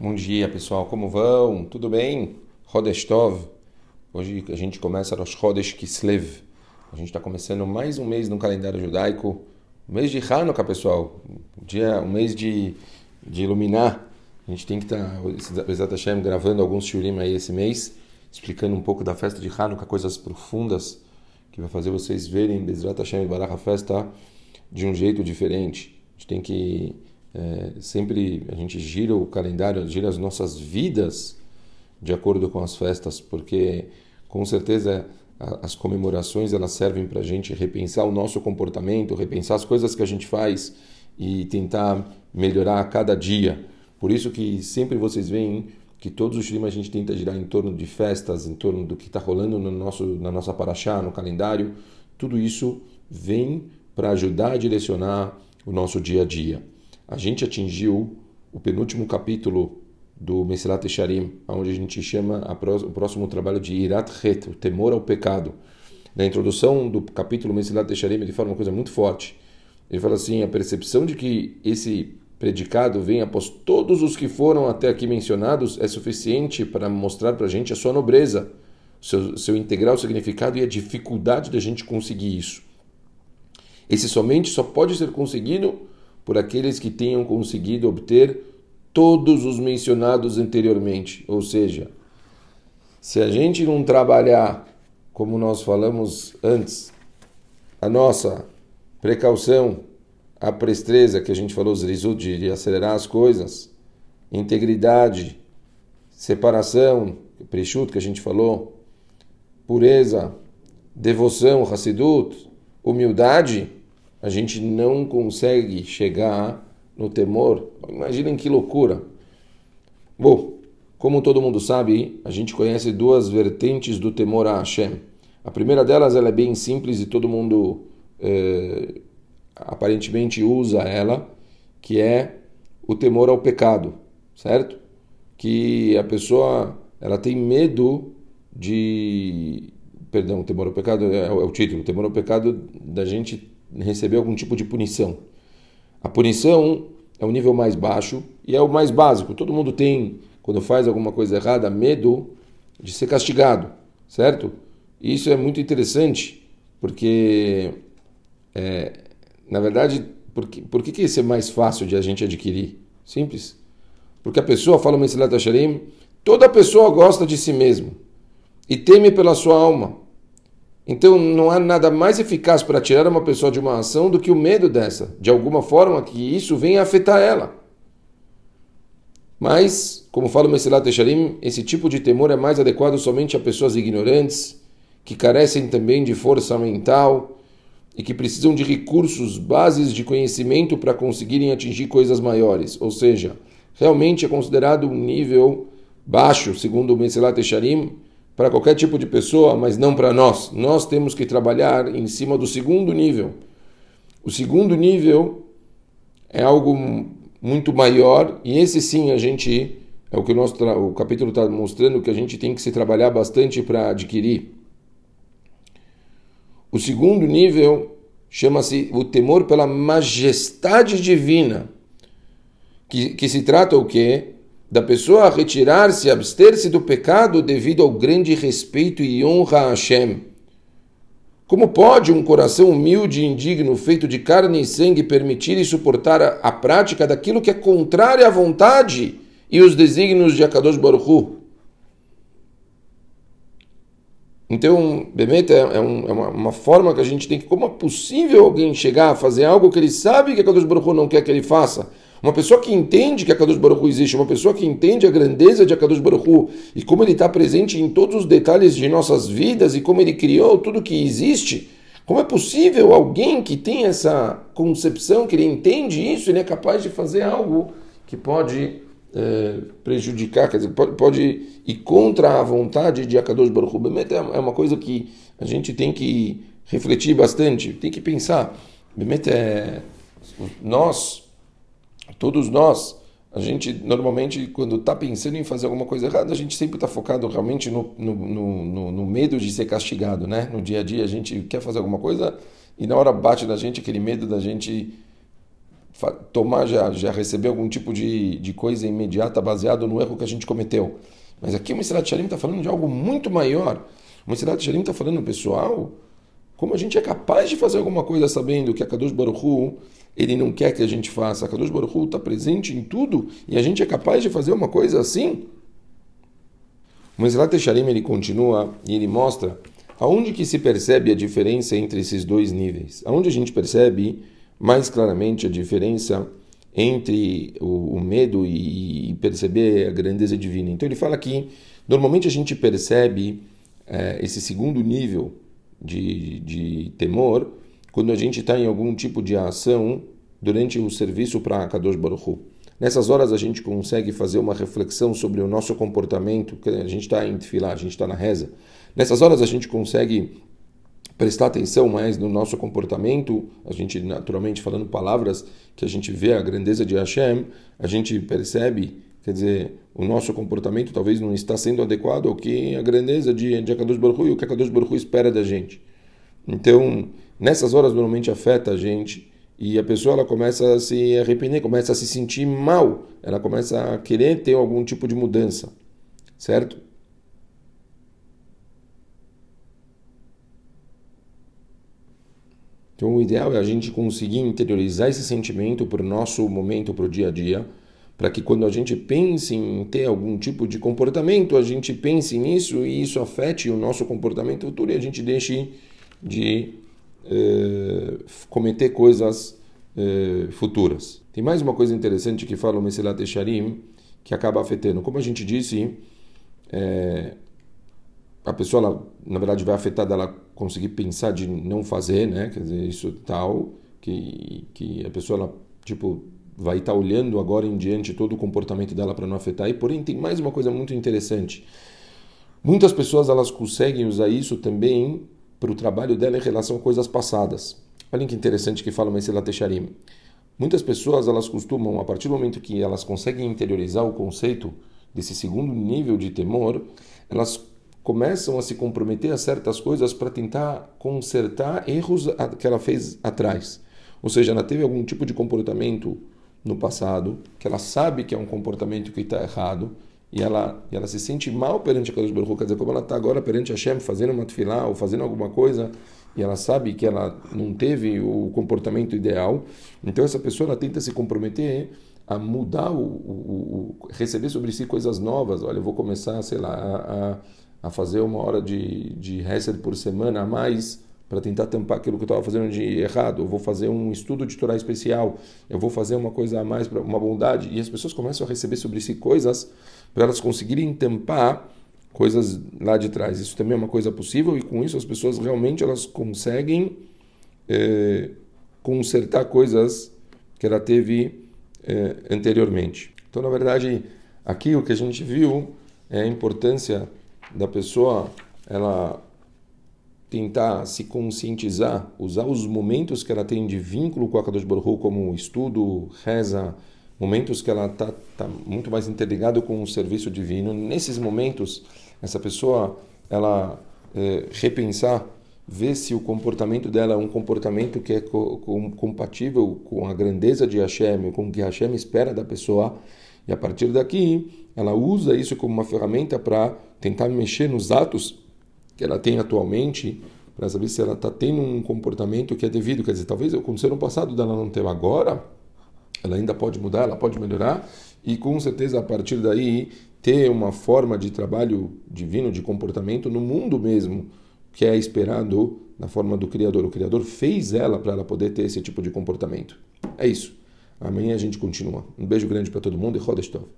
Bom dia, pessoal. Como vão? Tudo bem? Rodesh Tov. Hoje a gente começa Rosh Chodesh Kislev. A gente está começando mais um mês no calendário judaico. Mês de Hanukkah, pessoal. O dia, um mês de, de iluminar. A gente tem que estar, tá, Hashem, gravando alguns shurim aí esse mês, explicando um pouco da festa de Hanukkah, coisas profundas que vai fazer vocês verem Bezat Hashem e Barach festa de um jeito diferente. A gente tem que é, sempre a gente gira o calendário, gira as nossas vidas de acordo com as festas, porque com certeza as comemorações elas servem para a gente repensar o nosso comportamento, repensar as coisas que a gente faz e tentar melhorar a cada dia. Por isso que sempre vocês veem que todos os filmes a gente tenta girar em torno de festas, em torno do que está rolando no nosso, na nossa paraxá, no calendário. Tudo isso vem para ajudar a direcionar o nosso dia a dia a gente atingiu o penúltimo capítulo do Mesilat Esharim, onde a gente chama a o próximo trabalho de Irat Het, o temor ao pecado. Na introdução do capítulo Mesilat Esharim, ele fala uma coisa muito forte. Ele fala assim, a percepção de que esse predicado vem após todos os que foram até aqui mencionados é suficiente para mostrar para a gente a sua nobreza, seu, seu integral significado e a dificuldade da gente conseguir isso. Esse somente só pode ser conseguido por aqueles que tenham conseguido obter todos os mencionados anteriormente. Ou seja, se a gente não trabalhar, como nós falamos antes, a nossa precaução, a prestreza que a gente falou, zrizut, de acelerar as coisas, integridade, separação, preshut que a gente falou, pureza, devoção, hassidut, humildade, a gente não consegue chegar no temor. Imaginem que loucura. Bom, como todo mundo sabe, a gente conhece duas vertentes do temor a Hashem. A primeira delas ela é bem simples e todo mundo é, aparentemente usa ela, que é o temor ao pecado, certo? Que a pessoa ela tem medo de, perdão, temor ao pecado é, é o título, temor ao pecado da gente receber algum tipo de punição. A punição é o nível mais baixo e é o mais básico. Todo mundo tem, quando faz alguma coisa errada, medo de ser castigado, certo? E isso é muito interessante, porque, é, na verdade, por, que, por que, isso é mais fácil de a gente adquirir? Simples. Porque a pessoa, fala o Mesilat Hasharim, toda pessoa gosta de si mesmo e teme pela sua alma. Então não há nada mais eficaz para tirar uma pessoa de uma ação do que o medo dessa, de alguma forma que isso venha afetar ela. Mas, como fala o Mesilat Echarim, esse tipo de temor é mais adequado somente a pessoas ignorantes, que carecem também de força mental e que precisam de recursos, bases de conhecimento para conseguirem atingir coisas maiores. Ou seja, realmente é considerado um nível baixo, segundo o Mesilat Echarim, para qualquer tipo de pessoa, mas não para nós. Nós temos que trabalhar em cima do segundo nível. O segundo nível é algo muito maior e esse sim a gente é o que o nosso o capítulo está mostrando que a gente tem que se trabalhar bastante para adquirir. O segundo nível chama-se o temor pela majestade divina, que, que se trata o quê? Da pessoa retirar-se, abster-se do pecado devido ao grande respeito e honra a Hashem. Como pode um coração humilde e indigno, feito de carne e sangue, permitir e suportar a, a prática daquilo que é contrário à vontade e os desígnios de Akadosh Baruch? Então, Bemet é, é, um, é uma, uma, forma que a gente tem que, como é possível alguém chegar a fazer algo que ele sabe que Akadosh Baruch não quer que ele faça? Uma pessoa que entende que a Kadosh Baruch existe, uma pessoa que entende a grandeza de Akadosh Baruch e como ele está presente em todos os detalhes de nossas vidas e como ele criou tudo que existe, como é possível alguém que tem essa concepção, que ele entende isso, ele é capaz de fazer algo que pode é, prejudicar, quer dizer, pode, pode ir contra a vontade de Akadosh Baruch Hu? Bemet é uma coisa que a gente tem que refletir bastante, tem que pensar. Bemet é... Nós Todos nós, a gente normalmente, quando está pensando em fazer alguma coisa errada, a gente sempre está focado realmente no, no, no, no, medo de ser castigado, né? No dia a dia a gente quer fazer alguma coisa e na hora bate na gente aquele medo da gente tomar, já, já receber algum tipo de, de coisa imediata baseado no erro que a gente cometeu. Mas aqui o Mesilat Shalim está falando de algo muito maior. O Shalim está falando, pessoal, como a gente é capaz de fazer alguma coisa sabendo que a Kadosh Baruch Hu, ele não quer que a gente faça. A Kadosh Baruch está presente em tudo e a gente é capaz de fazer uma coisa assim? O Mesilat Shalim ele continua e ele mostra aonde que se percebe a diferença entre esses dois níveis. Aonde a gente percebe mais claramente a diferença entre o, o medo e, e, perceber a grandeza divina. Então ele fala que normalmente a gente percebe é, esse segundo nível de, de temor quando a gente está em algum tipo de ação durante o serviço para Kadosh Baruch Hu. Nessas horas a gente consegue fazer uma reflexão sobre o nosso comportamento, que a gente está em filar, a gente está na reza. Nessas horas a gente consegue prestar atenção mais no nosso comportamento, a gente naturalmente falando palavras que a gente vê a grandeza de Hashem, a gente percebe, quer dizer, o nosso comportamento talvez não está sendo adequado ao que a grandeza de, de Akadosh Baruch Hu e o que Akadosh Baruch Hu espera da gente. Então, nessas horas normalmente afeta a gente e a pessoa ela começa a se arrepender, começa a se sentir mal, ela começa a querer ter algum tipo de mudança, certo? Então, o ideal é a gente conseguir interiorizar esse sentimento para o nosso momento, para o dia a dia, para que quando a gente pense em ter algum tipo de comportamento, a gente pense nisso e isso afete o nosso comportamento futuro e a gente deixe de eh, cometer coisas eh, futuras. Tem mais uma coisa interessante que fala o Mesilat Esharim, que acaba afetando. Como a gente disse, eh, a pessoa, ela, na verdade, vai afetar dela conseguir pensar de não fazer, né? Quer dizer, isso tal, que, que a pessoa, ela, tipo, vai estar olhando agora em diante todo o comportamento dela para não afetar. E, porém, tem mais uma coisa muito interessante. Muitas pessoas, elas conseguem usar isso também para o trabalho dela em relação a coisas passadas. Olha que interessante que fala o Mesilat Tesharim. Muitas pessoas, elas costumam, a partir do momento que elas conseguem interiorizar o conceito desse segundo nível de temor, elas começam a se comprometer a certas coisas para tentar consertar erros que ela fez atrás. Ou seja, ela teve algum tipo de comportamento no passado que ela sabe que é um comportamento que está errado e ela, e ela se sente mal perante a Kadosh Baruch quer dizer, como ela está agora perante Hashem fazendo uma tefilá ou fazendo alguma coisa e ela sabe que ela não teve o comportamento ideal, então essa pessoa ela tenta se comprometer a mudar, o, o, o receber sobre si coisas novas. Olha, eu vou começar, sei lá, a, a fazer uma hora de, de Hesed por semana a mais para tentar tampar aquilo que eu estava fazendo de errado. Eu vou fazer um estudo de Torá especial. Eu vou fazer uma coisa a mais, uma bondade. E as pessoas começam a receber sobre si coisas para elas conseguirem tampar coisas lá de trás. Isso também é uma coisa possível e com isso as pessoas realmente elas conseguem é, consertar coisas que ela teve é, anteriormente. Então, na verdade, aqui o que a gente viu é a importância da pessoa ela tentar se conscientizar, usar os momentos que ela tem de vínculo com a Kadosh Baruch Hu, como estudo, reza, momentos que ela está tá muito mais interligado com o serviço divino. Nesses momentos, essa pessoa ela é, repensar, ver se o comportamento dela é um comportamento que é co compatível com a grandeza de Hashem, com o que Hashem espera da pessoa. E a partir daqui, ela usa isso como uma ferramenta para tentar mexer nos atos que ela tem atualmente, para saber se ela está tendo um comportamento que é devido. Quer dizer, talvez aconteceu no passado dela não ter agora, ela ainda pode mudar, ela pode melhorar, e com certeza a partir daí ter uma forma de trabalho divino, de comportamento no mundo mesmo, que é esperado na forma do Criador. O Criador fez ela para ela poder ter esse tipo de comportamento. É isso. Amanhã a gente continua. Um beijo grande para todo mundo e Rodestov.